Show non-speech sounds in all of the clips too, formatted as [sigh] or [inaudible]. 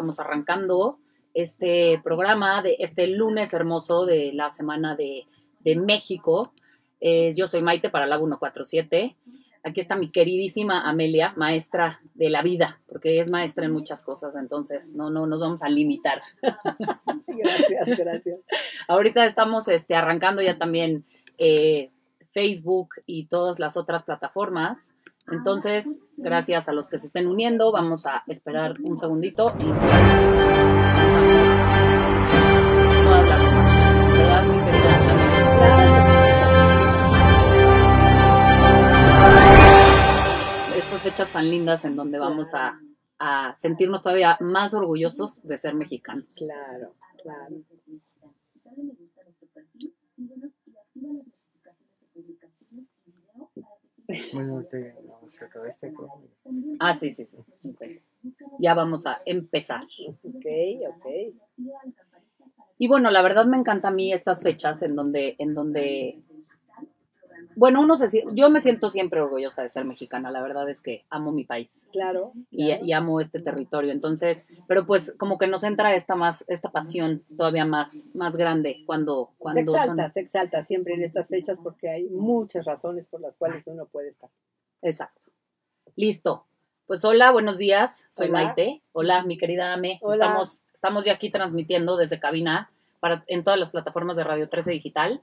estamos arrancando este programa de este lunes hermoso de la semana de, de México. Eh, yo soy Maite para la 147. Aquí está mi queridísima Amelia, maestra de la vida, porque es maestra en muchas cosas, entonces no, no nos vamos a limitar. Gracias, gracias. Ahorita estamos este, arrancando ya también eh, Facebook y todas las otras plataformas. Entonces, gracias a los que se estén uniendo, vamos a esperar un segundito. en lo que comenzamos todas las demás. ¿Verdad, mi querida Amelia? Estas fechas tan lindas en donde vamos a, a sentirnos todavía más orgullosos de ser mexicanos. Claro, claro. Bueno, te, vamos a acabar con- Ah, sí, sí, sí. Ya vamos a empezar. Ok, ok. Y bueno, la verdad me encanta a mí estas fechas en donde, en donde, bueno, uno se, yo me siento siempre orgullosa de ser mexicana. La verdad es que amo mi país Claro. y, claro. y amo este territorio. Entonces, pero pues como que nos entra esta más, esta pasión todavía más, más grande cuando, se cuando exalta, son- se exalta siempre en estas fechas porque hay muchas razones por las cuales uno puede estar. Exacto. Listo. Pues hola, buenos días. Soy Hola. Maite. Hola, mi querida Ame. Hola. Estamos, estamos ya aquí transmitiendo desde cabina para, en todas las plataformas de Radio 13 Digital.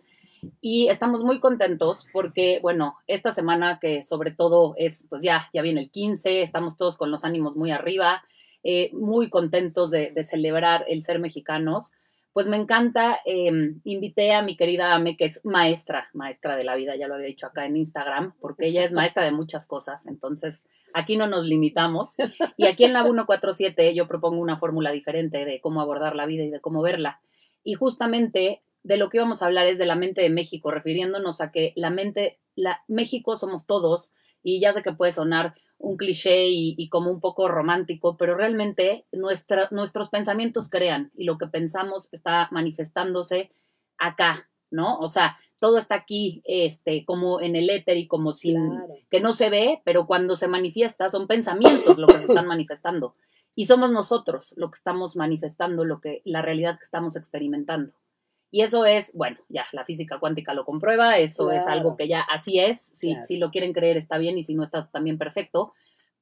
Y estamos muy contentos porque, bueno, esta semana que sobre todo es, pues ya, ya viene el 15, estamos todos con los ánimos muy arriba, eh, muy contentos de, de celebrar el ser mexicanos. Pues me encanta, eh, invité a mi querida Ame, que es maestra, maestra de la vida, ya lo había dicho acá en Instagram, porque ella es maestra de muchas cosas, entonces aquí no nos limitamos. Y aquí en la 147 yo propongo una fórmula diferente de cómo abordar la vida y de cómo verla. Y justamente de lo que íbamos a hablar es de la mente de México, refiriéndonos a que la mente, la, México somos todos, y ya sé que puede sonar un cliché y, y como un poco romántico, pero realmente nuestra, nuestros pensamientos crean y lo que pensamos está manifestándose acá, ¿no? O sea, todo está aquí, este, como en el éter y como sin, Claro. que no se ve, pero cuando se manifiesta son pensamientos lo que se están [coughs] manifestando. Y somos nosotros lo que estamos manifestando, lo que, la realidad que estamos experimentando. Y eso es, bueno, ya la física cuántica lo comprueba, eso es algo que ya así es, si, Claro. si lo quieren creer está bien y si no está también perfecto,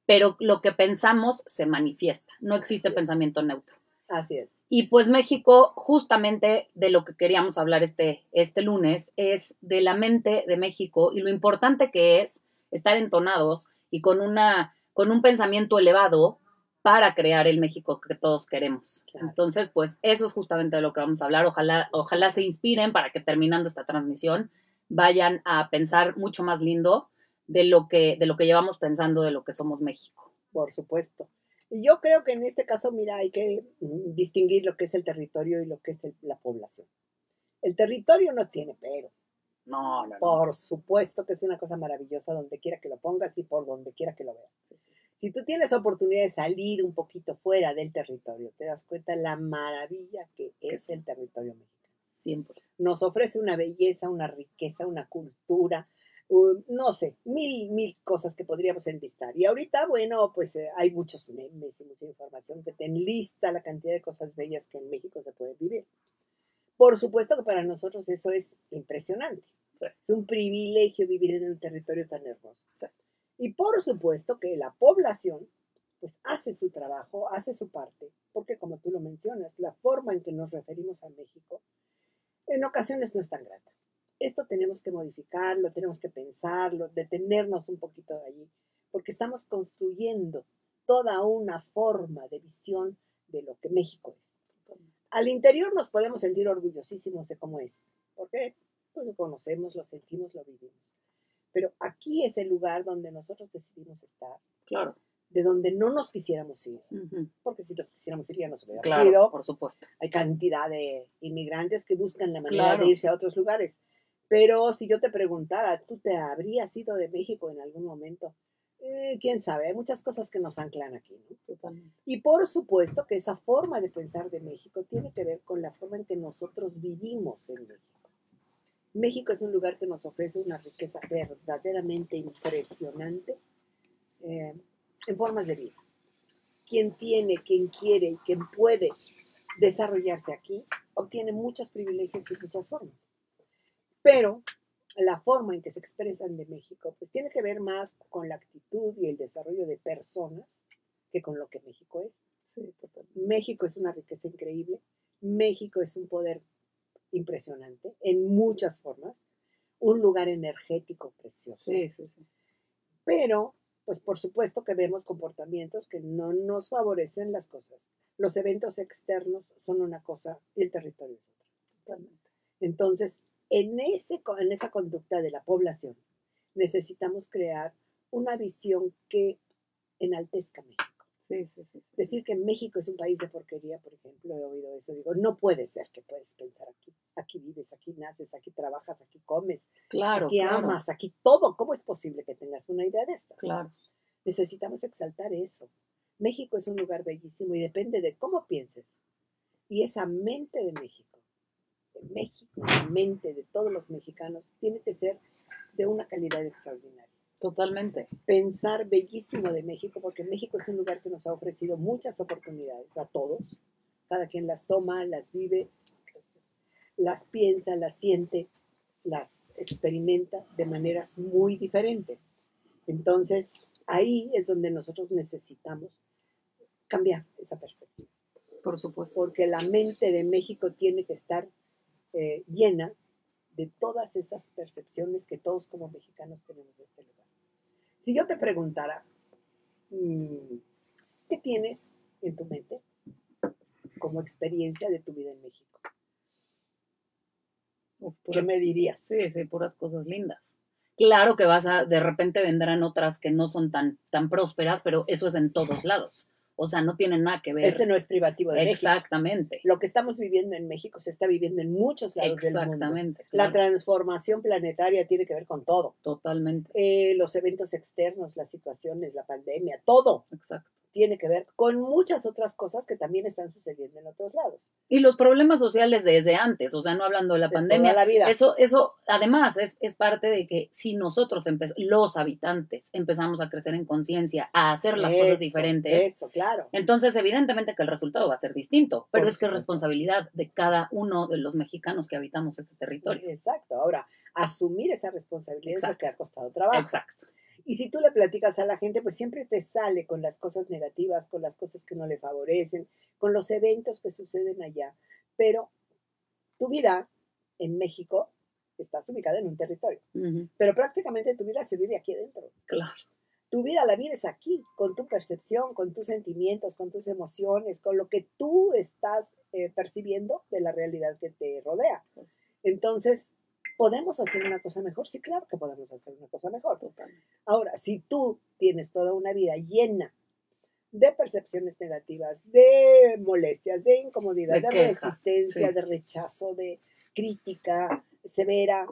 pero lo que pensamos se manifiesta, no existe Así es. pensamiento neutro. Así es. Y pues México, justamente de lo que queríamos hablar este, este lunes, es de la mente de México y lo importante que es estar entonados y con, una, con un pensamiento elevado para crear el México que todos queremos. Claro. Entonces, pues eso es justamente de lo que vamos a hablar. Ojalá, ojalá se inspiren para que terminando esta transmisión vayan a pensar mucho más lindo de lo que, de lo que llevamos pensando de lo que somos México. Por supuesto. Y yo creo que en este caso, mira, hay que mm, distinguir lo que es el territorio y lo que es el- la población. El territorio no tiene pero. No, no, no. Por supuesto que es una cosa maravillosa donde quiera que lo pongas y por donde quiera que lo veas. Si tú tienes oportunidad de salir un poquito fuera del territorio, te das cuenta la maravilla que es el territorio mexicano. Siempre. Nos ofrece una belleza, una riqueza, una cultura, uh, no sé, mil, mil cosas que podríamos enlistar. Y ahorita, bueno, pues eh, hay muchos memes y mucha información que te enlista la cantidad de cosas bellas que en México se pueden vivir. Por supuesto que para nosotros eso es impresionante. Sí. Es un privilegio vivir en un territorio tan hermoso. Sí. Y por supuesto que la población pues hace su trabajo, hace su parte, porque como tú lo mencionas, la forma en que nos referimos a México en ocasiones no es tan grata. Esto tenemos que modificarlo, tenemos que pensarlo, detenernos un poquito de allí, porque estamos construyendo toda una forma de visión de lo que México es. Al interior nos podemos sentir orgullosísimos de cómo es, porque pues, lo conocemos, lo sentimos, lo vivimos. Pero aquí es el lugar donde nosotros decidimos estar, Claro. de donde no nos quisiéramos ir, porque si nos quisiéramos ir ya nos hubiéramos Claro, ido. por supuesto. Hay cantidad de inmigrantes que buscan la manera Claro. de irse a otros lugares. Pero si yo te preguntara, ¿tú te habrías ido de México en algún momento? Eh, Quién sabe, hay muchas cosas que nos anclan aquí. ¿no? Totalmente. Y por supuesto que esa forma de pensar de México tiene que ver con la forma en que nosotros vivimos en México. México es un lugar que nos ofrece una riqueza verdaderamente impresionante eh, en formas de vida. quien tiene, quien quiere y quien puede desarrollarse aquí, obtiene muchos privilegios y muchas formas. Pero la forma en que se expresan de México, pues tiene que ver más con la actitud y el desarrollo de personas que con lo que México es. Sí. México es una riqueza increíble, México es un poder impresionante en muchas formas, un lugar energético precioso. Sí, sí, sí. Pero, pues por supuesto que vemos comportamientos que no nos favorecen las cosas. Los eventos externos son una cosa y el territorio es otra. Totalmente. Entonces, en, ese, en esa conducta de la población, necesitamos crear una visión que enaltezca México. Sí, sí, sí. Decir que México es un país de porquería, por ejemplo, he oído eso. Digo, no puede ser que puedes pensar aquí. Aquí vives, aquí naces, aquí trabajas, aquí comes, Claro, aquí claro, amas, aquí todo. ¿Cómo es posible que tengas una idea de estas? Claro. Necesitamos exaltar eso. México es un lugar bellísimo y depende de cómo pienses. Y esa mente de México, de México, la mente de todos los mexicanos, tiene que ser de una calidad extraordinaria. Totalmente. Pensar bellísimo de México, porque México es un lugar que nos ha ofrecido muchas oportunidades a todos. Cada quien las toma, las vive, las piensa, las siente, las experimenta de maneras muy diferentes. Entonces, ahí es donde nosotros necesitamos cambiar esa perspectiva, Por supuesto. porque la mente de México tiene que estar eh, llena de todas esas percepciones que todos como mexicanos tenemos de este lugar. Si yo te preguntara, mm, ¿qué tienes en tu mente como experiencia de tu vida en México? Uf, ¿Qué me dirías? Sí, sí, puras cosas lindas. Claro que vas a, de repente vendrán otras que no son tan, tan prósperas, pero eso es en todos lados. O sea, no tiene nada que ver. Ese no es privativo de México. Exactamente. Lo que estamos viviendo en México se está viviendo en muchos lados del mundo. Exactamente. La transformación planetaria tiene que ver con todo. totalmente. Eh, los eventos externos, las situaciones, la pandemia, todo Exacto. Tiene que ver con muchas otras cosas que también están sucediendo en otros lados. Y los problemas sociales desde antes, o sea, no hablando de la De pandemia. toda la vida. Eso, eso, además, es, es parte de que si nosotros, los habitantes, empezamos a crecer en conciencia, a hacer las cosas diferentes, Eso, claro. entonces evidentemente que el resultado va a ser distinto, pero Por es que es responsabilidad de cada uno de los mexicanos que habitamos este territorio. Exacto. Ahora, asumir esa responsabilidad es lo Exacto. que ha costado trabajo. Exacto. Y si tú le platicas a la gente, pues siempre te sale con las cosas negativas, con las cosas que no le favorecen, con los eventos que suceden allá. Pero tu vida en México estás ubicada en un territorio, pero prácticamente tu vida se vive aquí adentro. Claro. Tu vida la vives aquí, con tu percepción, con tus sentimientos, con tus emociones, con lo que tú estás eh, percibiendo de la realidad que te rodea. Entonces, ¿podemos hacer una cosa mejor? Sí, claro que podemos hacer una cosa mejor. Totalmente. Ahora, si tú tienes toda una vida llena de percepciones negativas, de molestias, de incomodidad, De resistencia, sí. de rechazo, de crítica severa,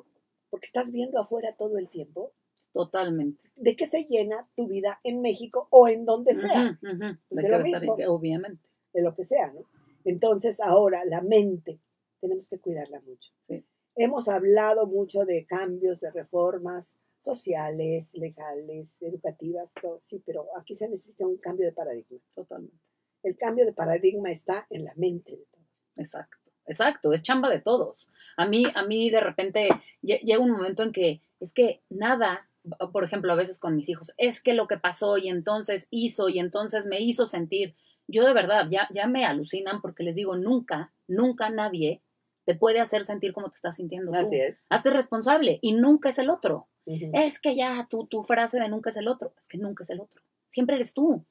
porque estás viendo afuera todo el tiempo, Totalmente. ¿de qué se llena tu vida en México o en donde sea? Pues De de lo mismo. Obviamente. De lo que sea, ¿no? Entonces, ahora, la mente, tenemos que cuidarla mucho. Sí. Hemos hablado mucho de cambios, de reformas sociales, legales, educativas, todo, sí, pero aquí se necesita un cambio de paradigma. Totalmente. El cambio de paradigma está en la mente de todos. Exacto, exacto, es chamba de todos. A mí, a mí de repente lle- llega un momento en que es que nada, por ejemplo, a veces con mis hijos, es que lo que pasó y entonces hizo y entonces me hizo sentir. Yo de verdad ya, ya me alucinan porque les digo, nunca, nunca nadie te puede hacer sentir como te estás sintiendo tú. es. Hazte responsable y nunca es el otro. Es que ya tu, tu frase de nunca es el otro, es que nunca es el otro. Siempre eres tú.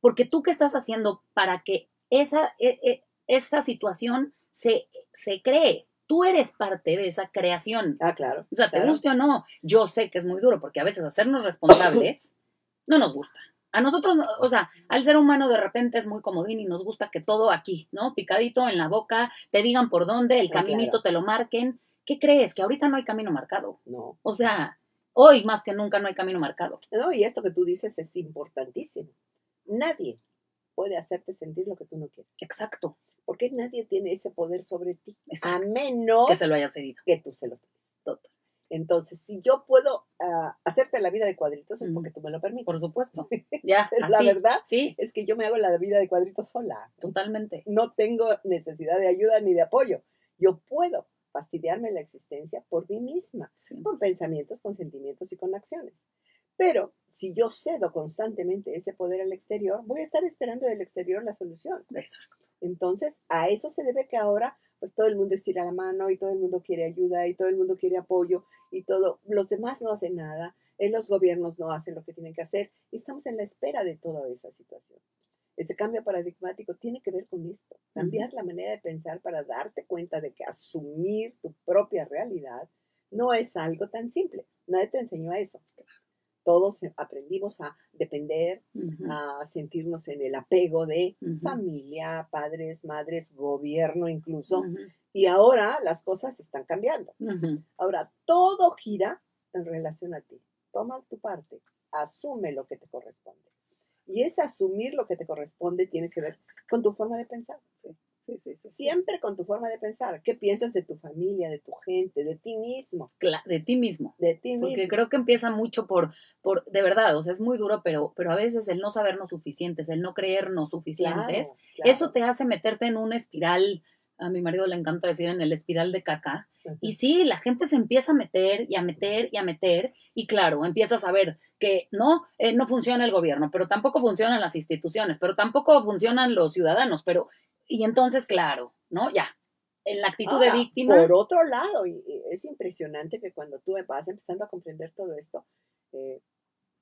Porque tú qué estás haciendo para que esa, e- e- esa situación se, se cree. Tú eres parte de esa creación. Ah, claro. O sea, te guste o no, yo sé que es muy duro porque a veces hacernos responsables [coughs] no nos gusta. A nosotros, no- o sea, al ser humano de repente es muy comodín y nos gusta que todo aquí, ¿no? Picadito en la boca, te digan por dónde, el caminito claro. te lo marquen. ¿Qué crees? Que ahorita no hay camino marcado. No. O sea, hoy más que nunca no hay camino marcado. No, y esto que tú dices es importantísimo. Nadie puede hacerte sentir lo que tú no quieres. Exacto. Porque nadie tiene ese poder sobre ti. A Exacto. menos Que se lo haya cedido. que tú se lo des. Total. Entonces, si yo puedo ah, hacerte la vida de cuadritos es Ujú. porque tú me lo permites. Por supuesto. [laughs] Ya, La así. verdad Sí, es que yo me hago la vida de cuadritos sola. totalmente. No tengo necesidad de ayuda ni de apoyo. Yo puedo fastidiarme la existencia por mí misma, Sí. con pensamientos, con sentimientos y con acciones. Pero si yo cedo constantemente ese poder al exterior, voy a estar esperando del exterior la solución. Exacto. Entonces, a eso se debe que ahora pues todo el mundo estira la mano y todo el mundo quiere ayuda y todo el mundo quiere apoyo y todo, los demás no hacen nada, los gobiernos no hacen lo que tienen que hacer y estamos en la espera de toda esa situación. Ese cambio paradigmático tiene que ver con esto, cambiar la manera de pensar para darte cuenta de que asumir tu propia realidad no es algo tan simple. Nadie te enseñó a eso. Todos aprendimos a depender, a sentirnos en el apego de familia, padres, madres, gobierno incluso. Y ahora las cosas están cambiando. Ahora todo gira en relación a ti. Toma tu parte, asume lo que te corresponde. Y ese asumir lo que te corresponde tiene que ver con tu forma de pensar. Sí, sí, sí, sí. Siempre con tu forma de pensar. ¿Qué piensas de tu familia, de tu gente, de ti mismo? De ti mismo. De ti Porque mismo. creo que empieza mucho por, por, de verdad, o sea, es muy duro, pero, pero a veces el no sabernos suficientes, el no creernos suficientes, Claro, claro. eso te hace meterte en una espiral, a mi marido le encanta decir en el espiral de caca, y sí, la gente se empieza a meter y a meter y a meter, y claro, empiezas a ver que no, eh, no funciona el gobierno, pero tampoco funcionan las instituciones, pero tampoco funcionan los ciudadanos, pero, y entonces, claro, ¿no? Ya, en la actitud Ahora, de víctima, Por otro lado, y- y es impresionante que cuando tú vas empezando a comprender todo esto, eh,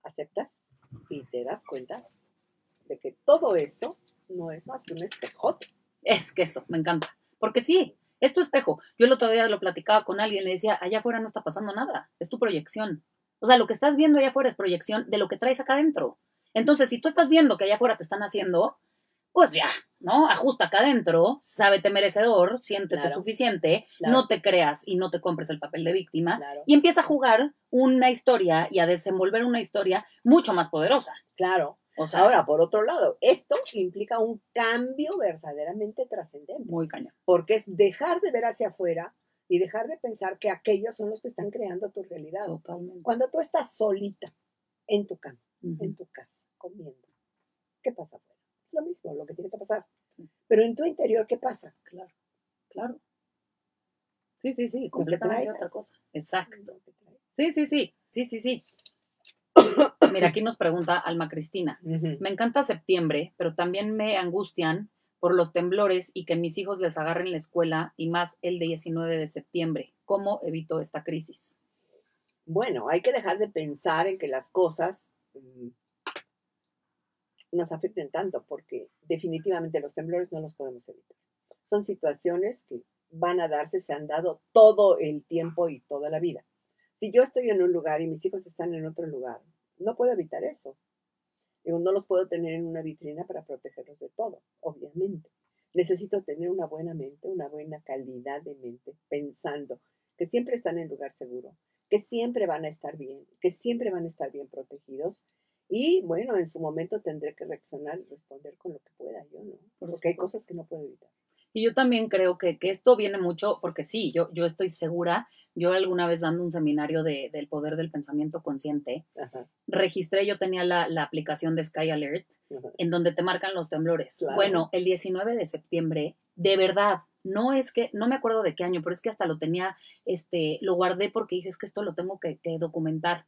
aceptas y te das cuenta de que todo esto no es más que un espejote. Es que eso, me encanta. Porque sí, es tu espejo. Yo el otro día lo platicaba con alguien, le decía, allá afuera no está pasando nada, es tu proyección. O sea, lo que estás viendo allá afuera es proyección de lo que traes acá adentro. Entonces, si tú estás viendo que allá afuera te están haciendo, pues ya, ¿no? Ajusta acá adentro, sábete merecedor, siéntete Claro. suficiente, Claro. no te creas y no te compres el papel de víctima. Claro, Y empieza a jugar una historia y a desenvolver una historia mucho más poderosa. claro. O sea, Ahora, por otro lado, esto implica un cambio verdaderamente trascendente, muy cañón. porque es dejar de ver hacia afuera y dejar de pensar que aquellos son los que están creando tu realidad. Totalmente. Cuando tú estás solita en tu cama, en tu casa, comiendo, ¿qué pasa afuera? Es lo mismo, lo que tiene que pasar. Sí. Pero en tu interior, ¿qué pasa? Claro, claro. Sí, sí, sí, completamente otra cosa. Exacto. Sí, sí, sí, sí, sí, sí. [coughs] Mira, aquí nos pregunta Alma Cristina. Me encanta septiembre, pero también me angustian por los temblores y que mis hijos les agarren la escuela y más el de 19 de septiembre. ¿Cómo evito esta crisis? Bueno, hay que dejar de pensar en que las cosas mm, nos afecten tanto, porque definitivamente los temblores no los podemos evitar. Son situaciones que van a darse, se han dado todo el tiempo y toda la vida. Si yo estoy en un lugar y mis hijos están en otro lugar, no puedo evitar eso. Digo, no los puedo tener en una vitrina para protegerlos de todo, obviamente. Necesito tener una buena mente, una buena calidad de mente, pensando que siempre están en lugar seguro, que siempre van a estar bien, que siempre van a estar bien protegidos. Y bueno, en su momento tendré que reaccionar y responder con lo que pueda yo, ¿no? Por Porque hay cosas que no puedo evitar. Y yo también creo que, que esto viene mucho, porque sí, yo, yo estoy segura, yo alguna vez dando un seminario de- del poder del pensamiento consciente, Ajá, registré, yo tenía la, la aplicación de Sky Alert, ajá. en donde te marcan los temblores. Claro. Bueno, el 19 de septiembre, de verdad, no es que, no me acuerdo de qué año, pero es que hasta lo tenía, este, lo guardé porque dije, es que esto lo tengo que, que documentar.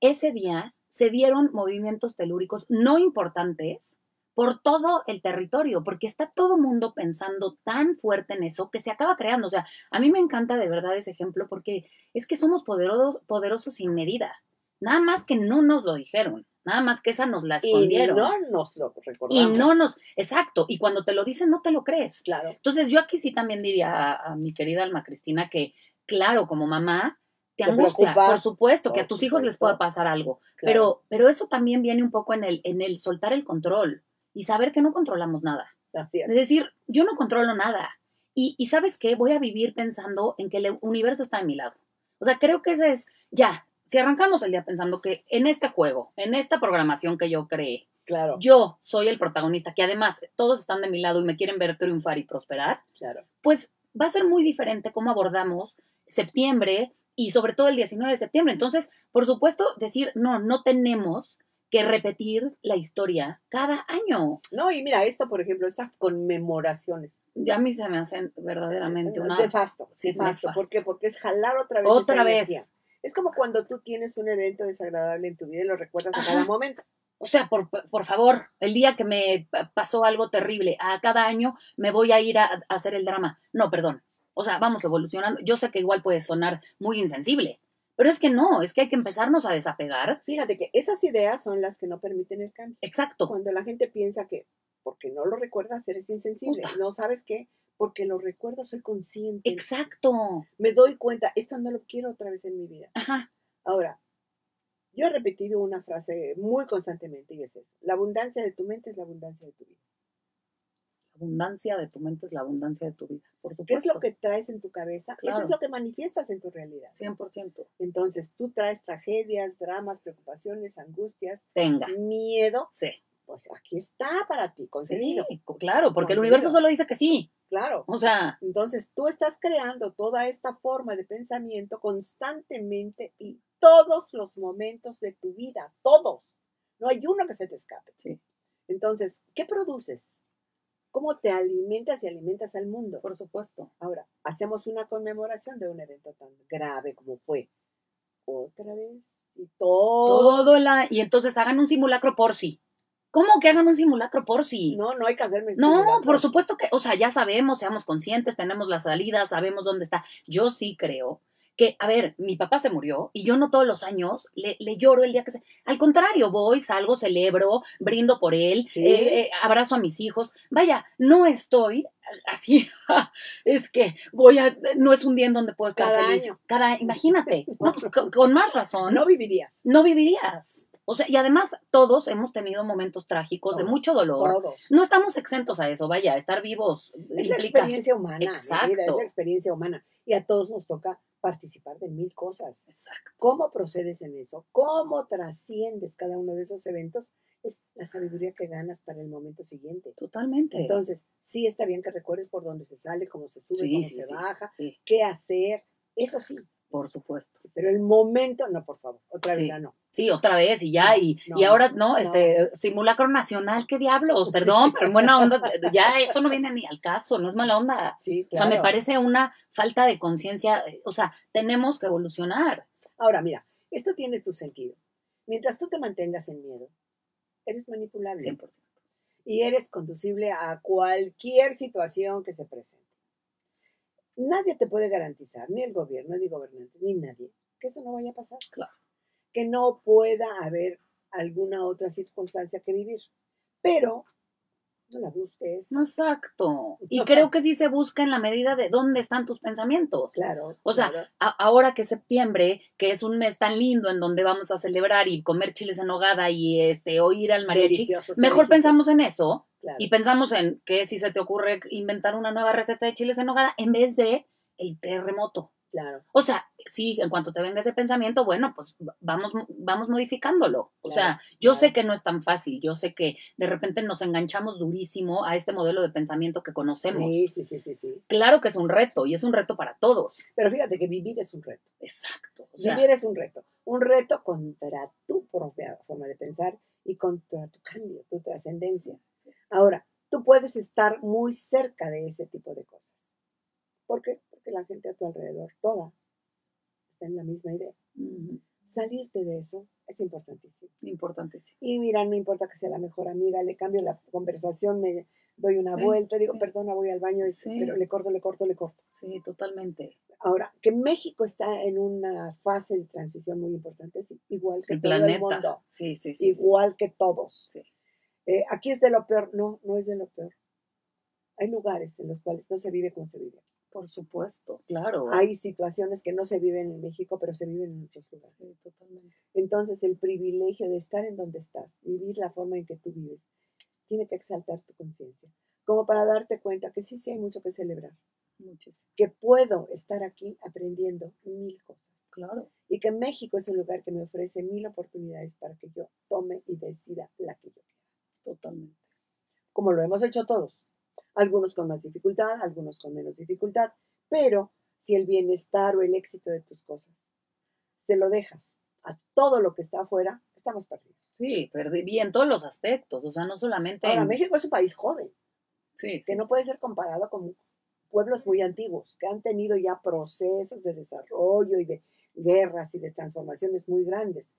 Ese día se dieron movimientos telúricos no importantes por todo el territorio, porque está todo mundo pensando tan fuerte en eso que se acaba creando. O sea, a mí me encanta de verdad ese ejemplo porque es que somos poderosos, poderosos sin medida. Nada más que no nos lo dijeron, nada más que esa nos la Y escondieron. no nos lo Y recordamos. no nos, exacto, y cuando te lo dicen no te lo crees. Claro, Entonces yo aquí sí también diría a, a mi querida Alma Cristina que, claro, como mamá, te angustia, por supuesto, que a tus hijos les pueda pasar algo, claro. pero, pero eso también viene un poco en el, en el soltar el control y saber que no controlamos nada. Así es. Es decir, yo no controlo nada. Y, y sabes qué, voy a vivir pensando en que el universo está de mi lado. O sea, creo que ese es, ya, si arrancamos el día pensando que en este juego, en esta programación que yo creé, Claro, yo soy el protagonista, que además todos están de mi lado y me quieren ver triunfar y prosperar, claro. pues va a ser muy diferente cómo abordamos septiembre, y sobre todo el 19 de septiembre. Entonces, por supuesto, decir, no, no tenemos que repetir la historia cada año. No, y mira, esto, por ejemplo, estas conmemoraciones. Ya a mí se me hacen verdaderamente Es una... nefasto, sí, nefasto. ¿Por qué? Porque es jalar otra vez Otra esa vez. energía. Es como cuando tú tienes un evento desagradable en tu vida y lo recuerdas a cada momento. O sea, por, por favor, el día que me pa- pasó algo terrible, a cada año me voy a ir a, a hacer el drama. No, perdón. O sea, vamos evolucionando. Yo sé que igual puede sonar muy insensible, pero es que no, es que hay que empezarnos a desapegar. Fíjate que esas ideas son las que no permiten el cambio. Exacto. Cuando la gente piensa que porque no lo recuerdas eres insensible. Puta. No, ¿sabes qué? Porque lo recuerdo, soy consciente. Exacto. Me doy cuenta, esto no lo quiero otra vez en mi vida. Ajá. Ahora, yo he repetido una frase muy constantemente y es eso. La abundancia de tu mente es la abundancia de tu vida. Abundancia de tu mente es la abundancia de tu vida, por ¿Qué supuesto. es lo que traes en tu cabeza? Eso es lo que manifiestas en tu realidad. 100%. Entonces, tú traes tragedias, dramas, preocupaciones, angustias, Tenga. miedo. Sí. Pues aquí está para ti, concedido. Sí, claro, porque el universo solo dice que sí. Claro. O sea, Entonces, tú estás creando toda esta forma de pensamiento constantemente y todos los momentos de tu vida, todos. No hay uno que se te escape. sí, Entonces, ¿qué produces? ¿Cómo te alimentas y alimentas al mundo? por supuesto. Ahora, hacemos una conmemoración de un evento tan grave como fue. Otra vez. Y todo. Todo la... Y entonces hagan un simulacro por sí. ¿Cómo que hagan un simulacro por sí? No, no hay que hacerme. No, simulacros. por supuesto que, o sea, ya sabemos, seamos conscientes, tenemos la salida, sabemos dónde está. Yo sí creo que, a ver, mi papá se murió y yo no todos los años le, le lloro el día que se... Al contrario, voy, salgo, celebro, brindo por él, eh, eh, abrazo a mis hijos. Vaya, no estoy así, [laughs] es que voy a... No es un día en donde puedo estar Cada feliz. año. Cada Imagínate. [laughs] No, pues con, con más razón No vivirías. no vivirías. O sea, y además todos hemos tenido momentos trágicos de mucho dolor. Todos. No estamos exentos a eso, vaya, estar vivos Es la implica. experiencia humana. vida, es Exacto. la experiencia humana. Y a todos nos toca participar de mil cosas. Exacto. ¿Cómo procedes en eso? ¿Cómo trasciendes cada uno de esos eventos? Es la sabiduría que ganas para el momento siguiente. Totalmente. Entonces, sí está bien que recuerdes por dónde se sale, cómo se sube, Sí, cómo sí, se sí. baja, qué hacer. Eso sí, por supuesto. pero el momento, no, por favor, otra vez ya no. Sí, otra vez y ya, y, no, y ahora no, no. este simulacro nacional, qué diablos, perdón, pero en buena onda, [laughs] ya eso no viene ni al caso, no es mala onda. Sí, O sea, me claro. parece una falta de conciencia, o sea, tenemos que evolucionar. Ahora, mira, esto tiene tu sentido. Mientras tú te mantengas en miedo, eres manipulable 100%. y eres conducible a cualquier situación que se presente. Nadie te puede garantizar, ni el gobierno, ni gobernantes, ni nadie, que eso no vaya a pasar. Claro. Que no pueda haber alguna otra circunstancia que vivir. Pero no la busques. No, exacto. Y No. creo que sí se busca en la medida de dónde están tus pensamientos. Claro. O sea, claro. A- ahora que es septiembre, que es un mes tan lindo en donde vamos a celebrar y comer chiles en nogada y este oír al mariachi, Delicioso, mejor pensamos en eso claro. y pensamos en que si se te ocurre inventar una nueva receta de chiles en nogada en vez de el terremoto. Claro. O sea, sí, en cuanto te venga ese pensamiento, bueno, pues va- vamos, vamos modificándolo. O Claro, sea, yo claro. sé que no es tan fácil, yo sé que de repente nos enganchamos durísimo a este modelo de pensamiento que conocemos. Sí, sí, sí, sí, sí. Claro que es un reto y es un reto para todos. Pero fíjate que vivir es un reto. Exacto. O sea, Vivir es un reto. Un reto contra tu propia forma de pensar y contra tu cambio, tu trascendencia. Ahora, tú puedes estar muy cerca de ese tipo de cosas. ¿Por qué? Porque la gente a tu alrededor, toda, está en la misma idea. Salirte de eso es importantísimo. importantísimo. Y mira, no importa que sea la mejor amiga, le cambio la conversación, me doy una Sí, vuelta, digo, sí. perdona, voy al baño, y- Sí. pero le corto, le corto, le corto. Sí, totalmente. Ahora, que México está en una fase de transición muy importante, es igual que El todo el planeta. mundo, Sí, sí, sí. sí. igual que todos. Sí. Eh, aquí es de lo peor, no, no es de lo peor. Hay lugares en los cuales no se vive como se vive. aquí. Por supuesto, claro. Hay situaciones que no se viven en México, pero se viven en muchos lugares. Sí, totalmente. Entonces, el privilegio de estar en donde estás, vivir la forma en que tú vives, tiene que exaltar tu conciencia, como para darte cuenta que sí, sí hay mucho que celebrar, Muchísimo. que puedo estar aquí aprendiendo mil cosas Claro. y que México es un lugar que me ofrece mil oportunidades para que yo tome y decida la que yo quiera, Totalmente. como lo hemos hecho todos, algunos con más dificultad, algunos con menos dificultad, pero si el bienestar o el éxito de tus cosas se lo dejas a todo lo que está afuera, estamos perdidos. Sí, perdí, y en todos los aspectos, o sea, no solamente Ahora, en- México es un país joven, sí, que sí, no puede ser comparado con pueblos muy antiguos, que han tenido ya procesos de desarrollo y de guerras y de transformaciones muy grandes.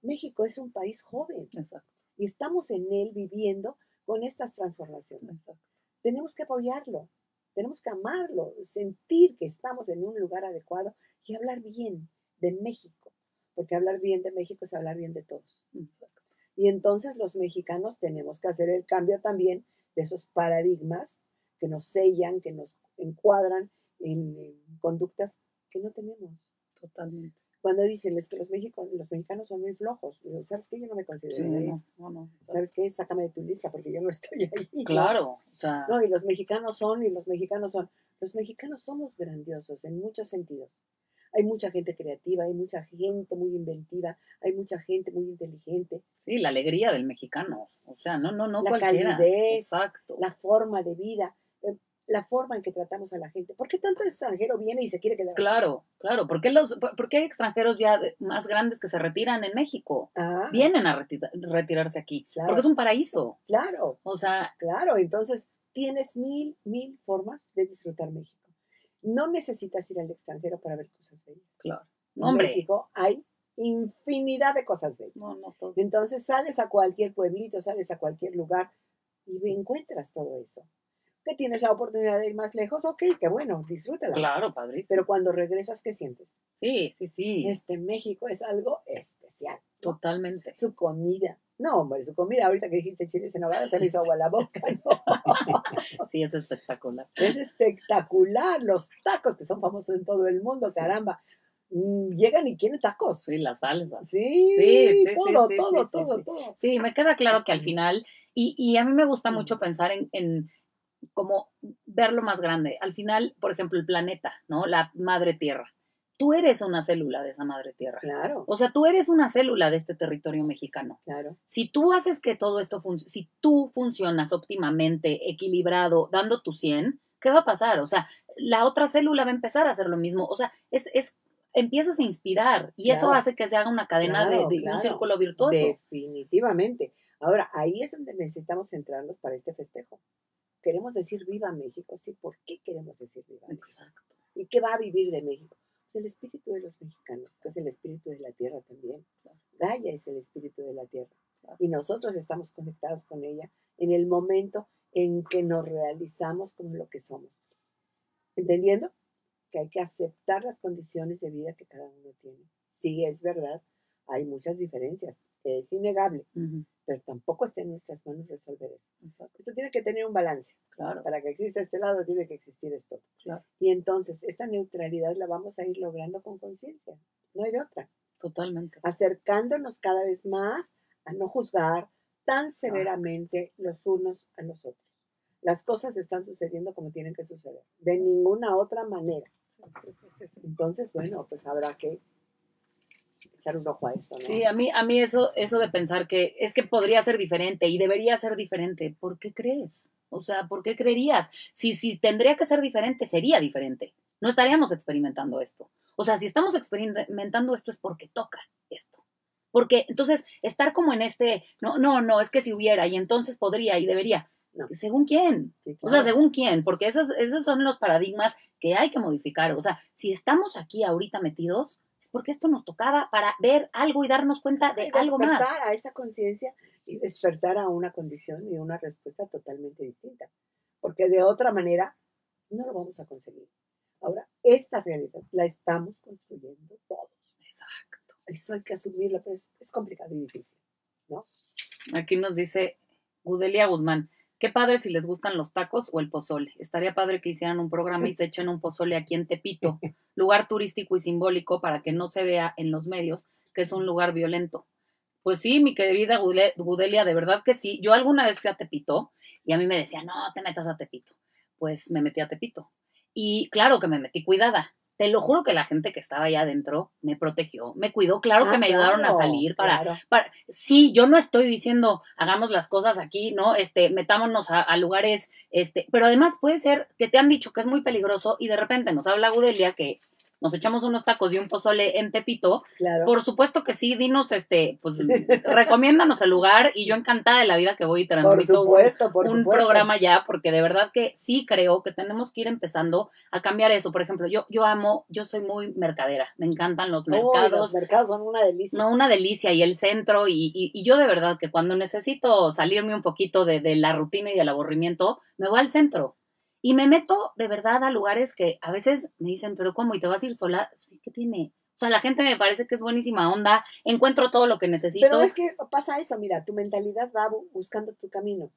México es un país joven exacto, y estamos en él viviendo con estas transformaciones. exacto. Tenemos que apoyarlo, tenemos que amarlo, sentir que estamos en un lugar adecuado y hablar bien de México, porque hablar bien de México es hablar bien de todos. exacto. Y entonces los mexicanos tenemos que hacer el cambio también de esos paradigmas que nos sellan, que nos encuadran en, en conductas que no tenemos. Totalmente. Cuando dicen es que los, México- los mexicanos son muy flojos, digo, ¿sabes qué? Yo no me considero Sí, ahí. no, no. ¿Sabes qué? Sácame de tu lista porque yo no estoy ahí. [laughs] Claro, o sea, No, y los mexicanos son, y los mexicanos son. Los mexicanos somos grandiosos en muchos sentidos. Hay mucha gente creativa, hay mucha gente muy inventiva, hay mucha gente muy inteligente. sí, la alegría del mexicano, o sea, no, no, no La cualquiera. calidez, Exacto. La forma de vida, la forma en que tratamos a la gente. ¿Por qué tanto extranjero viene y se quiere quedar? Claro, claro. ¿Por qué, los, por, por qué hay extranjeros ya más grandes que se retiran en México? Ah, Vienen a retira- retirarse aquí, Claro. porque es un paraíso. Claro, O sea, claro. Entonces, tienes mil, mil formas de disfrutar México. No necesitas ir al extranjero para ver cosas bellas. claro. En Hombre, México hay infinidad de cosas bellas. no, no, todo. Entonces sales a cualquier pueblito, sales a cualquier lugar y encuentras todo eso. ¿Que tienes la oportunidad de ir más lejos? Ok, qué bueno, disfrútala. Claro, padrísimo. Pero cuando regresas, ¿qué sientes? sí, sí, sí. Este México es algo especial. ¿no? Totalmente. Su comida. No, hombre, su comida, ahorita que dijiste chiles en nogada, se me hizo agua la boca. ¿no? [laughs] Sí, es espectacular. Es espectacular. Los tacos que son famosos en todo el mundo, caramba. Mm, Llegan y quieren tacos. Sí, la salsa. Sí, Sí, sí, todo, sí, todo, todo, todo. Sí, me queda claro que al final, y, y a mí me gusta mucho pensar en, en como verlo más grande. Al final, por ejemplo, el planeta, ¿no? La madre tierra. Tú eres una célula de esa madre tierra. Claro, O sea, tú eres una célula de este territorio mexicano. claro. Si tú haces que todo esto funcione, si tú funcionas óptimamente, equilibrado, dando tu 100, ¿qué va a pasar? O sea, la otra célula va a empezar a hacer lo mismo. O sea, es, es empiezas a inspirar y eso hace que se haga una cadena Claro, de, de claro. un círculo virtuoso. Definitivamente. Ahora, ahí es donde necesitamos centrarnos para este festejo. Queremos decir viva México, sí. ¿Por qué queremos decir viva México? Exacto. ¿Y qué va a vivir de México? Pues el espíritu de los mexicanos, que es el espíritu de la tierra también. Gaia es el espíritu de la tierra. Claro. Y nosotros estamos conectados con ella en el momento en que nos realizamos como lo que somos. Entendiendo que hay que aceptar las condiciones de vida que cada uno tiene. Sí, es verdad, hay muchas diferencias, es innegable, Ujú, pero tampoco está en nuestras manos resolver eso. exacto. Esto tiene que tener un balance. Claro, Para que exista este lado, tiene que existir esto. Claro. Y entonces, esta neutralidad la vamos a ir logrando con conciencia. No hay de otra. totalmente. Acercándonos cada vez más a no juzgar tan severamente los unos a los otros. Las cosas están sucediendo como tienen que suceder, de ninguna otra manera. Sí, sí, sí, sí, sí. Entonces, bueno, pues habrá que echar un ojo a esto, ¿no? Sí, a mí, a mí eso, eso de pensar que es que podría ser diferente y debería ser diferente, ¿por qué crees? O sea, ¿por qué creerías? Si, si tendría que ser diferente, sería diferente. No estaríamos experimentando esto. O sea, si estamos experimentando esto es porque toca esto. Porque entonces estar como en este, no, no, no, es que si hubiera y entonces podría y debería. No. ¿Según quién? Sí, O sea, según quién, porque esos, esos son los paradigmas que hay que modificar. O sea, si estamos aquí ahorita metidos, es porque esto nos tocaba para ver algo y darnos cuenta de Y algo más. despertar a esta conciencia y despertar a una condición y una respuesta totalmente distinta. Porque de otra manera no lo vamos a conseguir. Ahora, esta realidad la estamos construyendo todos. Exacto. Eso hay que asumirlo, pero es, es complicado y difícil. Aquí nos dice Gudelia Guzmán. Qué padre si les gustan los tacos o el pozole. Estaría padre que hicieran un programa y se echen un pozole aquí en Tepito, [laughs] lugar turístico y simbólico para que no se vea en los medios que es un lugar violento. Pues sí, mi querida Gudelia, de verdad que sí. Yo alguna vez fui a Tepito y a mí me decían, no te metas a Tepito. Pues me metí a Tepito. Y claro que me metí cuidada. Te lo juro que la gente que estaba allá adentro me protegió, me cuidó, claro que Ah, me ayudaron a salir para, claro. para, sí, yo no estoy diciendo hagamos las cosas aquí, ¿no? Este, metámonos a, a lugares, este, pero además puede ser que te han dicho que es muy peligroso y de repente nos habla Gudelia que nos echamos unos tacos y un pozole en Tepito, Claro. por supuesto que sí, dinos, este, pues, [laughs] recomiéndanos el lugar y yo encantada de la vida que voy y Por transmito un- supuesto, por un supuesto. programa ya, porque de verdad que sí creo que tenemos que ir empezando a cambiar eso. Por ejemplo, yo, yo amo, yo soy muy mercadera, me encantan los mercados, los mercados son una delicia. no, una delicia y el centro y, y- y yo de verdad que cuando necesito salirme un poquito de, de la rutina y del aburrimiento, me voy al centro y me meto de verdad a lugares que a veces me dicen, pero ¿cómo? ¿Y te vas a ir sola? Sí, ¿qué tiene? O sea, la gente me parece que es buenísima onda, encuentro todo lo que necesito. Pero es que pasa eso, mira, tu mentalidad va bu- buscando tu camino.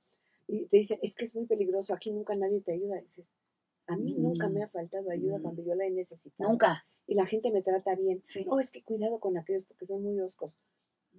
Y te dicen, es que es muy peligroso, aquí nunca nadie te ayuda. Y dices, a mí nunca Mm. me ha faltado ayuda Mm. cuando yo la he necesitado. Nunca. Y la gente me trata bien. Sí. No, es que cuidado con aquellos porque son muy oscos.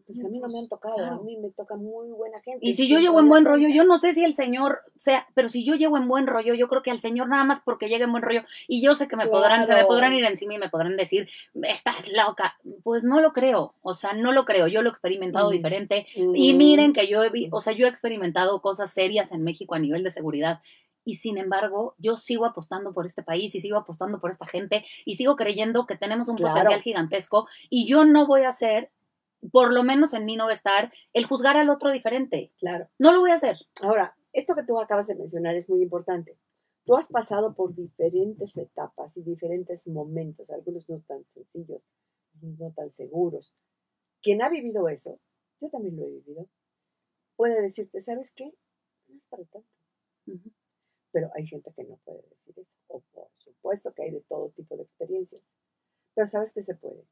Pues a mí no me han tocado, Claro. a mí me toca muy buena gente. Y si yo llego en buen rollo, yo no sé si el Señor sea, pero si yo llego en buen rollo, yo creo que al Señor nada más porque llegue en buen rollo y yo sé que me podrán, se me podrán ir encima y me podrán decir, estás loca. Pues no lo creo, o sea, no lo creo. Yo lo he experimentado Mm. diferente y Mm. miren que yo he, vi- o sea, yo he experimentado cosas serias en México a nivel de seguridad. Y sin embargo, yo sigo apostando por este país y sigo apostando por esta gente y sigo creyendo que tenemos un Claro. potencial gigantesco y yo no voy a hacer, por lo menos en mí no va a estar, el juzgar al otro diferente. Claro. No lo voy a hacer. Ahora, esto que tú acabas de mencionar es muy importante. Tú has pasado por diferentes etapas y diferentes momentos, algunos no tan sencillos, no tan seguros. Quien ha vivido eso, yo también lo he vivido, puede decirte, ¿sabes qué? No es para tanto. Pero hay gente que no puede decir eso. O por supuesto que hay de todo tipo de experiencias. Pero sabes que se puede.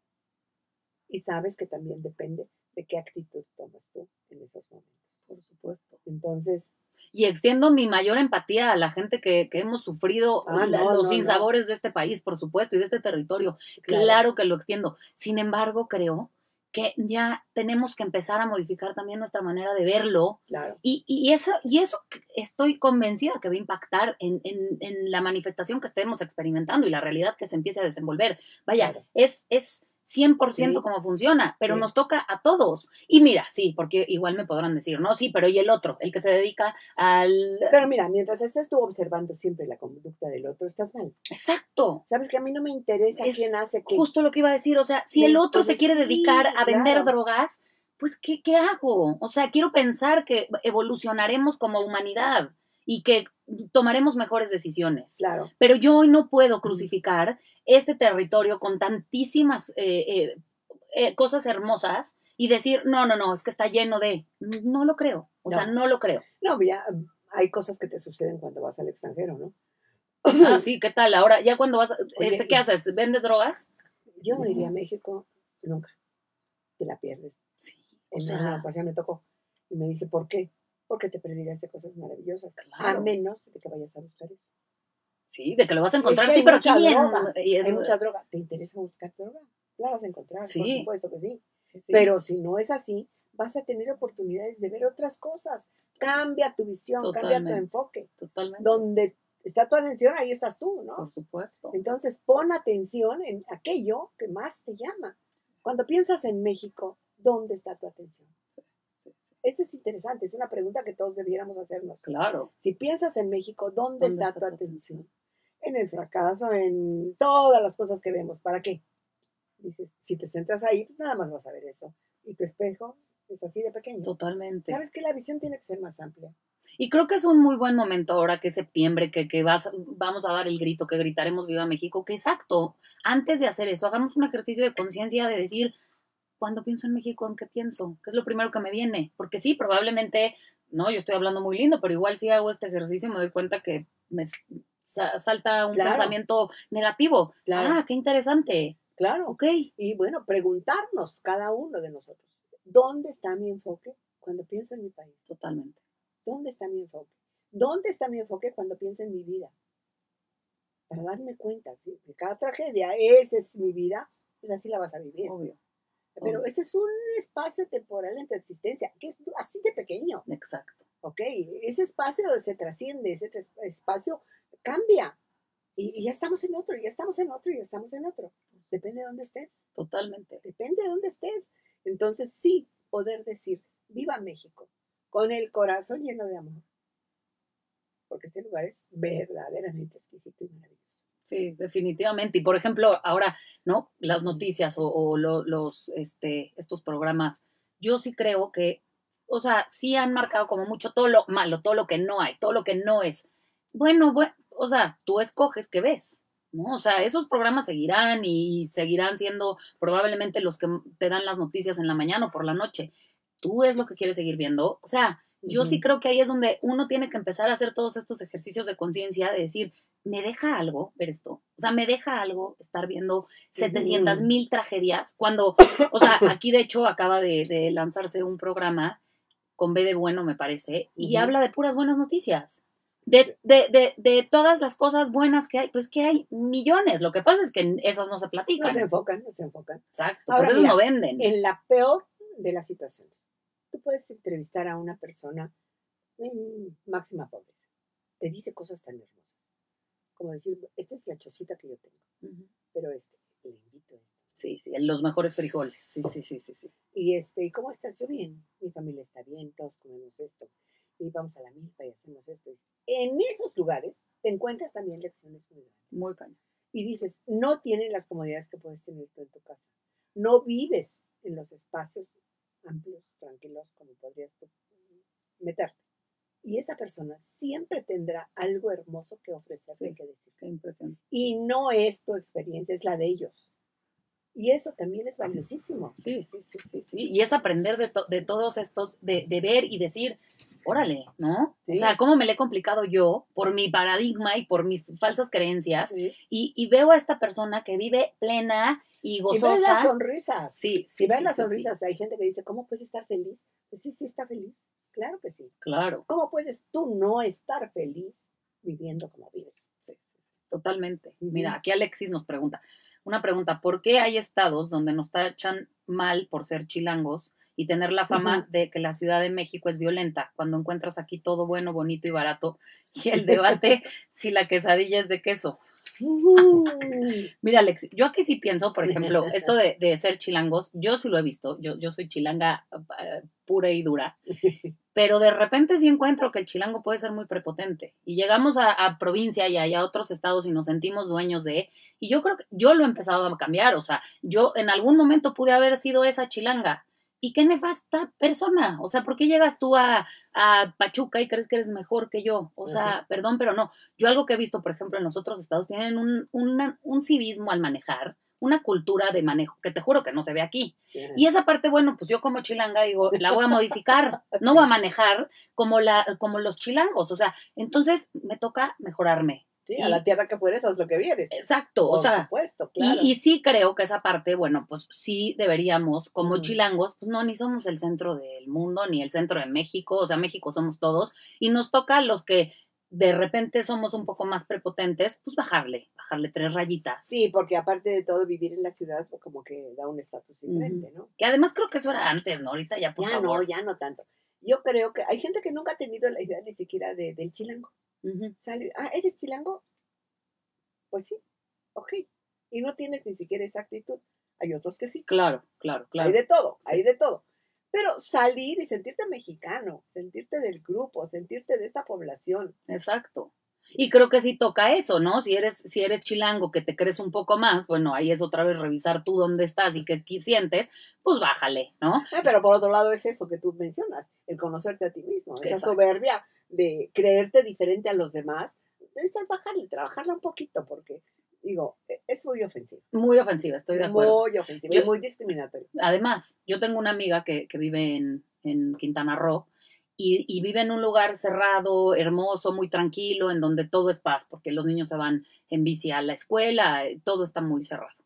Y sabes que también depende de qué actitud tomas tú en esos momentos. Por supuesto. Entonces, Y extiendo mi mayor empatía a la gente que, que hemos sufrido Ah, la- no, los no, sinsabores de este país, por supuesto, y de este territorio. Claro. Claro. que lo extiendo. Sin embargo, creo que ya tenemos que empezar a modificar también nuestra manera de verlo. claro. Y, y eso, y eso estoy convencida que va a impactar en, en- en la manifestación que estemos experimentando y la realidad que se empiece a desenvolver. Vaya, Claro. es, es 100% Sí. como funciona, pero Sí. nos toca a todos. Y mira, sí, porque igual me podrán decir, no, sí, pero ¿y el otro? El que se dedica al... Pero mira, mientras estés tú observando siempre la conducta del otro, estás mal. Exacto. Sabes que a mí no me interesa Es quién hace qué. Justo lo que iba a decir, o sea, si Me- el otro se quiere sí, dedicar a vender claro. drogas, pues ¿qué, ¿qué hago? O sea, quiero pensar que evolucionaremos como humanidad y que tomaremos mejores decisiones. Claro. Pero yo hoy no puedo crucificar este territorio con tantísimas eh, eh, eh, cosas hermosas y decir, no, no, no, es que está lleno de... No lo creo, o sea, No. lo creo. No, ya hay cosas que te suceden cuando vas al extranjero, ¿no? Ah, sí, ¿qué tal? Ahora, ya cuando vas, [laughs] Oye, este, ¿qué y- haces? ¿Vendes drogas? Yo no iría a México nunca. Te la pierdes. Sí, o En sea, una ocasión me tocó y me dice, ¿por qué? Porque te perderías de cosas maravillosas. A menos de que vayas a buscar eso. Sí, de que lo vas a encontrar, que sí, pero Hay mucha droga. ¿Te interesa buscar droga? La vas a encontrar, por Sí. supuesto que sí. Sí, sí. Pero si no es así, vas a tener oportunidades de ver otras cosas. Cambia tu visión, cambia tu enfoque. Totalmente. Donde está tu atención, ahí estás tú, ¿no? Por supuesto. Entonces, pon atención en aquello que más te llama. Cuando piensas en México, ¿dónde está tu atención? Esto es interesante, es una pregunta que todos debiéramos hacernos. Claro. Si piensas en México, ¿dónde, ¿Dónde está, está tu tu atención? En el fracaso, en todas las cosas que vemos. ¿Para qué? Dices, si te centras ahí, pues nada más vas a ver eso. Y tu espejo es así de pequeño. Totalmente. ¿Sabes que la visión tiene que ser más amplia? Y creo que es un muy buen momento ahora que es septiembre, que, que vas, vamos a dar el grito, que gritaremos Viva México, que exacto, antes de hacer eso, hagamos un ejercicio de conciencia de decir, cuando pienso en México, ¿en qué pienso? ¿Qué es lo primero que me viene? Porque sí, probablemente, no, yo estoy hablando muy lindo, pero igual si hago este ejercicio me doy cuenta que me salta un Claro. pensamiento negativo. Claro. Ah, qué interesante. Claro. Ok. Y bueno, preguntarnos cada uno de nosotros, ¿dónde está mi enfoque cuando pienso en mi país? Totalmente. ¿Dónde está mi enfoque? ¿Dónde está mi enfoque cuando pienso en mi vida? Para darme cuenta que cada tragedia, esa es mi vida, pues así la vas a vivir. Obvio. Pero obvio. ese es un espacio temporal en tu existencia, que es así de pequeño, Exacto. ¿ok? Ese espacio se trasciende, ese espacio cambia. Y, y ya estamos en otro, y ya estamos en otro, y ya estamos en otro. Depende de dónde estés. Totalmente. Depende de dónde estés. Entonces, sí, poder decir, viva México, con el corazón lleno de amor. Porque este lugar es verdaderamente exquisito y maravilloso. Sí, definitivamente. Y por ejemplo, ahora, ¿no? Las noticias o, o lo- los, este, estos programas, yo sí creo que, o sea, sí han marcado como mucho todo lo malo, todo lo que no hay, todo lo que no es. Bueno, bueno, o sea, tú escoges qué ves, ¿no? O sea, esos programas seguirán y seguirán siendo probablemente los que te dan las noticias en la mañana o por la noche. Tú es lo que quieres seguir viendo. O sea, yo sí creo que ahí es donde uno tiene que empezar a hacer todos estos ejercicios de conciencia, de decir, me deja algo ver esto. O sea, me deja algo estar viendo 700 mil tragedias. Cuando, o sea, aquí de hecho acaba de, de lanzarse un programa con B de bueno, me parece, y habla de puras buenas noticias. De, de, de, de todas las cosas buenas que hay, pues que hay millones. Lo que pasa es que esas no se No platican. se enfocan, no se enfocan. Exacto, Ahora, por eso mira, no venden. En la peor de las situaciones, tú puedes entrevistar a una persona en máxima pobreza. Te dice cosas tan hermosas. Como decir, esta es la chocita que yo tengo, pero este, le invito a. Sí, sí, los mejores frijoles. Sí, sí, sí, sí, sí. Y este, ¿y cómo estás? Yo bien, mi familia está bien, todos comemos esto, y vamos a la milpa y hacemos esto. En esos lugares te encuentras también lecciones muy grandes. Muy cañón. Y dices, no tienen las comodidades que puedes tener tú en tu casa. No vives en los espacios amplios, tranquilos, como podrías tú meterte. Y esa persona siempre tendrá algo hermoso que ofrecerte Sí. que decir. Qué impresión. Y no es tu experiencia, es la de ellos. Y eso también es valiosísimo. Sí, sí, sí, sí, sí. Y es aprender de, to- de todos estos, de, de ver y decir, órale, ¿no? O sea, cómo me le he complicado yo por mi paradigma y por mis falsas creencias. Sí. Y, y veo a esta persona que vive plena y Y ves gozosa. las sonrisas. Sí, sí. Ves sí, las sonrisas, hay gente que dice, ¿cómo puede estar feliz? Pues sí, sí está feliz. Claro que sí. Claro, ¿Cómo puedes tú no estar feliz viviendo como vives? totalmente. Ujú. Mira, aquí Alexis nos pregunta, una pregunta, ¿por qué hay estados donde nos tachan mal por ser chilangos y tener la fama de que la Ciudad de México es violenta cuando encuentras aquí todo bueno, bonito y barato? [laughs] Y el debate si la quesadilla es de queso. Mira, Alex, yo aquí sí pienso, por ejemplo, [laughs] esto de, de ser chilangos, yo sí lo he visto, yo, yo soy chilanga eh, pura y dura, pero de repente sí encuentro que el chilango puede ser muy prepotente y llegamos a, a provincia y allá a otros estados y nos sentimos dueños de, y yo creo que yo lo he empezado a cambiar, o sea, yo en algún momento pude haber sido esa chilanga. Y qué nefasta persona. O sea, ¿por qué llegas tú a, a Pachuca y crees que eres mejor que yo? O sea, perdón, pero no. Yo algo que he visto, por ejemplo, en los otros estados, tienen un, una- un civismo al manejar, una cultura de manejo, que te juro que no se ve aquí. Y esa parte, bueno, pues yo como chilanga digo, la voy a modificar, [laughs] no voy a manejar como, la, como los chilangos. O sea, entonces me toca mejorarme. Sí, a la tierra que fueres, haz lo que vieres. Exacto, o Por sea, supuesto, y- claro. Y, sí creo que esa parte, bueno, pues sí deberíamos, como Ujú. chilangos, pues no, ni somos el centro del mundo, ni el centro de México, o sea, México somos todos, y nos toca a los que de repente somos un poco más prepotentes, pues bajarle, bajarle tres rayitas. Sí, porque aparte de todo, vivir en la ciudad pues, como que da un estatus diferente, ¿no? Que además creo que eso era antes, ¿no? Ahorita ya, por ya favor. no, ya no tanto. Yo creo que hay gente que nunca ha tenido la idea ni siquiera de, del chilango. Sale, ah, ¿eres chilango? Pues sí, ok. Y no tienes ni siquiera esa actitud. Hay otros que sí. Claro, claro, claro. Hay de todo, Sí. hay de todo. Pero salir y sentirte mexicano, sentirte del grupo, sentirte de esta población. Exacto. Y creo que sí toca eso, ¿no? Si eres, si eres chilango que te crees un poco más, bueno, ahí es otra vez revisar tú dónde estás y qué qué sientes, pues bájale, ¿no? Ah, pero por otro lado es eso que tú mencionas, el conocerte a ti mismo, esa soberbia de creerte diferente a los demás. Necesitas bajarle, trabajarla un poquito, porque, digo, e- es muy ofensivo. Muy ofensiva, estoy de acuerdo. Muy ofensivo Yo- y muy discriminatorio. Además, yo tengo una amiga que, que vive en, en Quintana Roo y, y vive en un lugar cerrado, hermoso, muy tranquilo, en donde todo es paz, porque los niños se van en bici a la escuela, eh, todo está muy cerrado.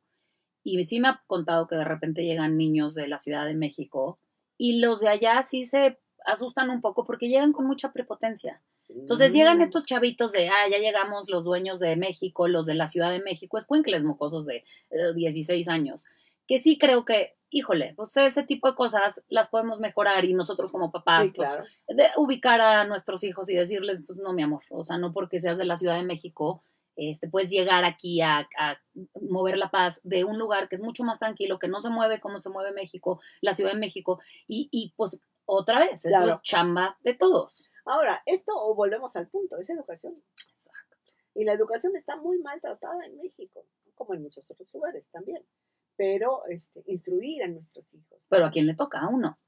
Y sí me ha contado que de repente llegan niños de la Ciudad de México y los de allá sí se asustan un poco porque llegan con mucha prepotencia. Entonces llegan Mm. estos chavitos de, ah, ya llegamos los dueños de México, los de la Ciudad de México, escuincles mocosos de eh, 16 años, que sí creo que, híjole, pues ese tipo de cosas las podemos mejorar y nosotros como papás, Sí, pues, claro. de ubicar a nuestros hijos y decirles, pues no, mi amor, o sea, no porque seas de la Ciudad de México, este, puedes llegar aquí a, a mover la paz de un lugar que es mucho más tranquilo, que no se mueve como se mueve México, la Ciudad de México, y, y pues otra vez, eso Claro. es chamba de todos. Ahora, esto, o volvemos al punto, es educación. Y la educación está muy mal tratada en México, como en muchos otros lugares también. Pero este, instruir a nuestros hijos. Pero a quién le toca, a uno.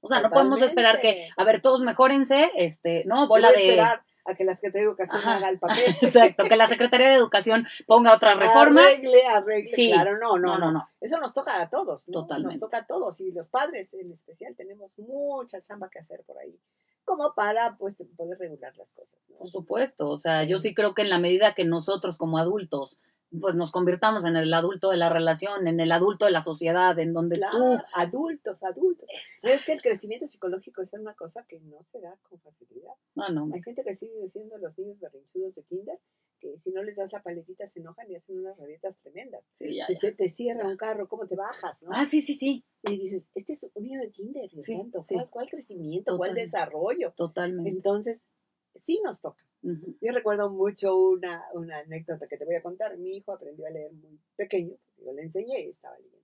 O sea, no podemos esperar que, a ver, todos mejórense, este, ¿no? Bola de... esperar a que la Secretaría de Educación Ajá. haga el [laughs] papel. Exacto, que la Secretaría de Educación ponga otras reformas. Arregle, arregle. Sí. Claro, no, no, No, no, no. Eso nos toca a todos, ¿no? Totalmente. Nos toca a todos y los padres en especial tenemos mucha chamba que hacer por ahí, como para pues poder regular las cosas, ¿no? Por supuesto, o sea, yo sí creo que en la medida que nosotros como adultos, pues nos convirtamos en el adulto de la relación, en el adulto de la sociedad, en donde Claro, tú... adultos, adultos. Es que el crecimiento psicológico es una cosa que no se da con facilidad. No, no, Hay gente que sigue siendo los niños berrinchudos de kinder, que si no les das la paletita se enojan y hacen unas rabietas tremendas. sí, ya, Si ya. se te cierra un carro, ¿cómo te bajas? ¿no? Ah, sí, sí, sí, Y dices, este es un niño de kinder, Dios Sí, santo, sí. ¿cuál, cuál crecimiento? ¿Cuál desarrollo? totalmente. Entonces, sí nos toca. Yo recuerdo mucho una, una anécdota que te voy a contar. Mi hijo aprendió a leer muy pequeño, yo le enseñé y estaba leyendo.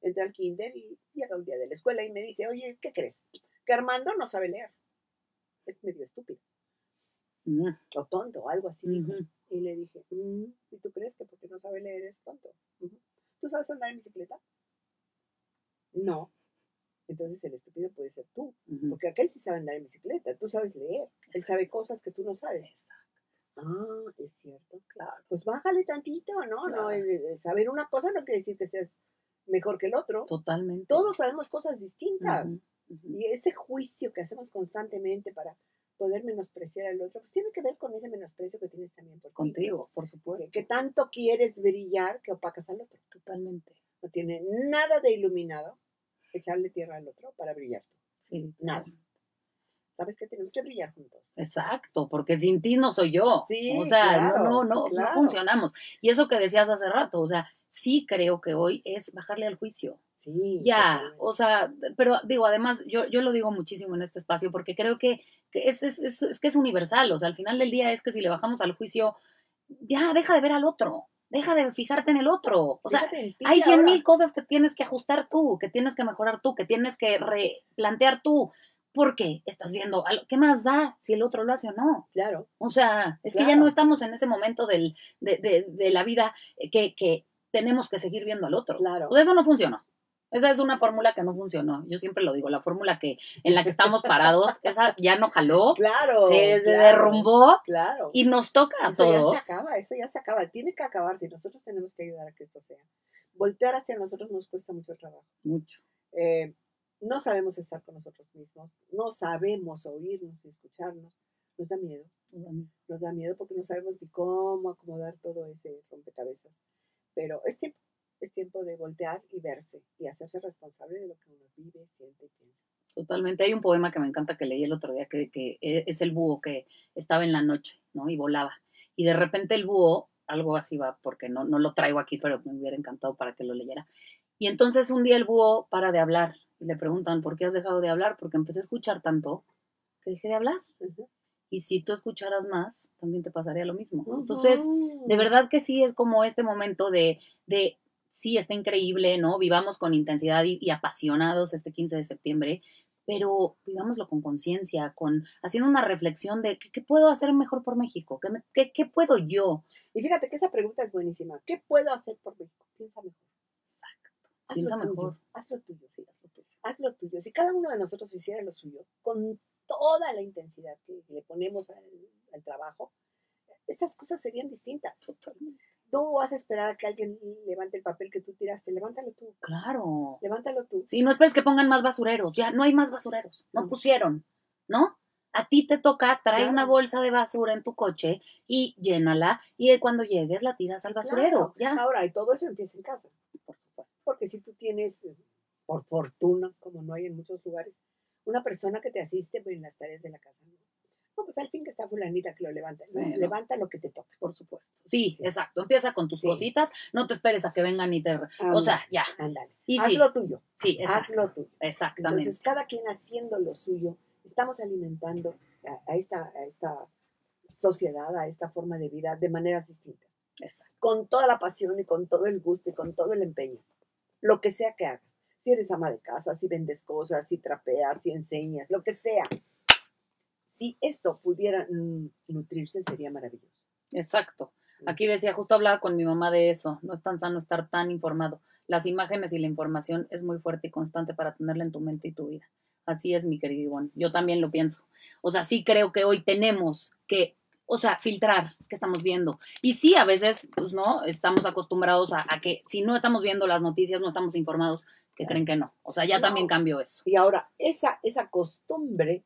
Entré al kinder y llega un día de la escuela y me dice, oye, ¿qué crees? Que Armando no sabe leer. Es medio estúpido Mm, o tonto, o algo así. dijo. Y le dije, "Mm, ¿y tú crees que porque no sabe leer es tonto? ¿Tú sabes andar en bicicleta? No. Entonces el estúpido puede ser tú, porque aquel sí sabe andar en bicicleta, tú sabes leer, él sabe cosas que tú no sabes. Ah, es cierto. Claro. Pues bájale tantito, ¿no? No, Claro. saber una cosa no quiere decir que seas mejor que el otro. Totalmente. Todos sabemos cosas distintas. Y ese juicio que hacemos constantemente para poder menospreciar al otro, pues tiene que ver con ese menosprecio que tienes también por ti. Contigo, por Que, supuesto. que tanto quieres brillar que opacas al otro. Totalmente. No tiene nada de iluminado echarle tierra al otro para brillar tú. Sí. Nada. ¿Sabes que tenemos que brillar juntos? Exacto, porque sin ti no soy yo. Sí, o sea, claro, no, no, no, claro. no funcionamos. Y eso que decías hace rato, o sea, sí creo que hoy es bajarle al juicio. Sí. Ya, totalmente. o sea, pero digo, además, yo, yo lo digo muchísimo en este espacio porque creo que, que es, es, es- es que es universal, o sea, al final del día es que si le bajamos al juicio, ya deja de ver al otro, deja de fijarte en el otro, o sea, ti hay cien ahora. mil cosas que tienes que ajustar tú, que tienes que mejorar tú, que tienes que replantear tú, porque estás viendo, ¿qué más da si el otro lo hace o no? Claro. O sea, es que ya no estamos en ese momento del, de, de- de la vida eh, que, que tenemos que seguir viendo al otro. Claro. Pues eso no funcionó. Esa es una fórmula que no funcionó. Yo siempre lo digo, la fórmula que en la que estamos parados, [laughs] esa ya no jaló, Claro. se claro, derrumbó Claro. y nos toca a eso todos. ya se acaba, eso ya se acaba. Tiene que acabarse y nosotros tenemos que ayudar a que esto sea. Voltear hacia nosotros nos cuesta mucho trabajo. Mucho. Eh, no sabemos estar con nosotros mismos, no sabemos oírnos y escucharnos. Nos da miedo, nos da miedo porque no sabemos ni cómo acomodar todo ese rompecabezas. Pero es tiempo, es tiempo de voltear y verse y hacerse responsable de lo que uno vive, siente y piensa. Totalmente. Hay un poema que me encanta que leí el otro día, que, que e- es el búho que estaba en la noche, ¿no? Y volaba. Y de repente el búho, algo así va, porque no, no lo traigo aquí, pero me hubiera encantado para que lo leyera. Y entonces un día el búho para de hablar y le preguntan, ¿por qué has dejado de hablar? Porque empecé a escuchar tanto que dejé de hablar. Y si tú escucharas más, también te pasaría lo mismo. Entonces, Ujú. de verdad que sí es como este momento de, de sí, está increíble, ¿no? Vivamos con intensidad y, y apasionados este 15 de septiembre, pero vivámoslo con conciencia, con haciendo una reflexión de ¿qué, qué puedo hacer mejor por México, ¿Qué, me- qué, qué puedo yo. Y fíjate que esa pregunta es buenísima. ¿Qué puedo hacer por México? Piensa mejor. Haz Piensa lo tuyo, mejor. Haz lo tuyo, sí, haz lo tuyo. Haz lo tuyo. Si cada uno de nosotros hiciera lo suyo, con toda la intensidad que le ponemos al, al trabajo, estas cosas serían distintas. No vas a esperar a que alguien levante el papel que tú tiraste. Levántalo tú. Claro. Levántalo tú. Sí, no esperes que pongan más basureros, ya no hay más basureros, no No. pusieron, ¿no? A ti te toca, trae Claro. una bolsa de basura en tu coche y llénala y cuando llegues la tiras al basurero. Claro. Ya. Ahora, y todo eso empieza en casa. Por supuesto. Porque si tú tienes, eh, por fortuna, como no hay en muchos lugares, una persona que te asiste en las tareas de la casa. Pues al fin que está fulanita que lo levanta. Levanta lo que te toca. Por supuesto. Sí, Sí. exacto. Empieza con tus Sí. cositas, no te esperes a que vengan y te... O sea, ya. ándale. Haz sí, lo tuyo. sí, Haz exacto, lo tuyo. exactamente. Entonces, cada quien haciendo lo suyo, estamos alimentando a, a esta, a esta sociedad, a esta forma de vida de maneras distintas, Exacto. con toda la pasión y con todo el gusto y con todo el empeño, lo que sea que hagas. Si eres ama de casa, si vendes cosas, si trapeas, si enseñas, lo que sea. Si esto pudiera nutrirse, sería maravilloso. Exacto. Aquí decía, justo hablaba con mi mamá de eso, no es tan sano estar tan informado. Las imágenes y la información es muy fuerte y constante para tenerla en tu mente y tu vida. Así es, mi querido Ivonne. Yo también lo pienso. O sea, sí creo que hoy tenemos que, o sea, filtrar qué estamos viendo. Y sí, a veces, pues no, estamos acostumbrados a, a que si no estamos viendo las noticias, no estamos informados, que creen que no. O sea, ya No. también cambió eso. Y ahora, esa, esa costumbre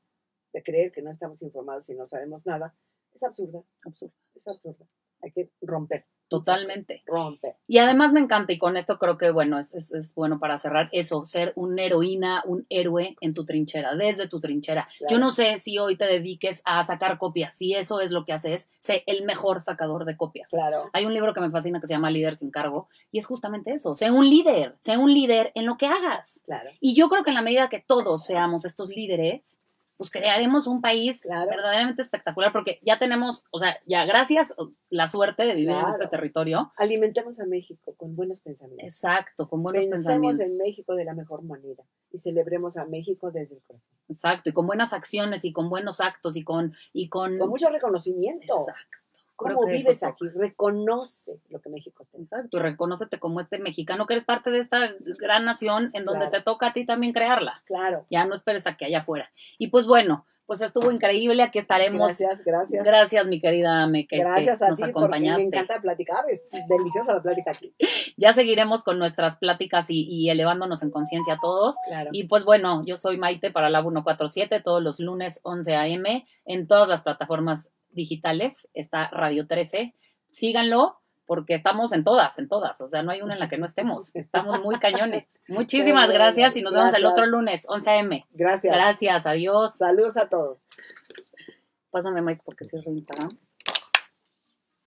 de creer que no estamos informados y no sabemos nada, es absurda, Absurdo. es absurda. Hay que romper. Totalmente. Romper. Y además me encanta, y con esto creo que, bueno, es, es- es bueno para cerrar, eso, ser una heroína, un héroe en tu trinchera, desde tu trinchera. Claro. Yo no sé si hoy te dediques a sacar copias, si eso es lo que haces, sé el mejor sacador de copias. Claro. Hay un libro que me fascina que se llama Líder sin cargo, y es justamente eso, sé un líder, sé un líder en lo que hagas. Claro. Y yo creo que en la medida que todos seamos estos líderes, pues crearemos un país Claro. verdaderamente espectacular, porque ya tenemos, o sea, ya gracias la suerte de vivir en este territorio, Alimentemos a México con buenos pensamientos. Exacto, con buenos Pensemos pensamientos. en México de la mejor manera y celebremos a México desde el corazón. Exacto, y con buenas acciones y con buenos actos y con y con, Con mucho reconocimiento. Exacto. Creo ¿Cómo que vives aquí? Reconoce lo que México da. Exacto, y reconócete como este mexicano que eres parte de esta gran nación en donde Claro. te toca a ti también crearla. Claro. Ya no esperes a que haya afuera. Y pues bueno, pues estuvo increíble, aquí estaremos. Gracias, gracias. Gracias, mi querida Ame, que, que Gracias a nos ti acompañaste. me encanta platicar. Es deliciosa la plática aquí. [laughs] Ya seguiremos con nuestras pláticas y, y elevándonos en conciencia todos. Claro. Y pues bueno, yo soy Maite para Lab 147, todos los lunes 11 a.m. en todas las plataformas digitales. Está Radio 13. Síganlo porque estamos en todas, en todas. O sea, no hay una en la que no estemos. [laughs] Estamos muy cañones. [laughs] Muchísimas gracias y nos vemos el otro lunes 11 a.m. Gracias. Gracias, adiós. Saludos a todos. Pásame, Mike, porque cierro Instagram.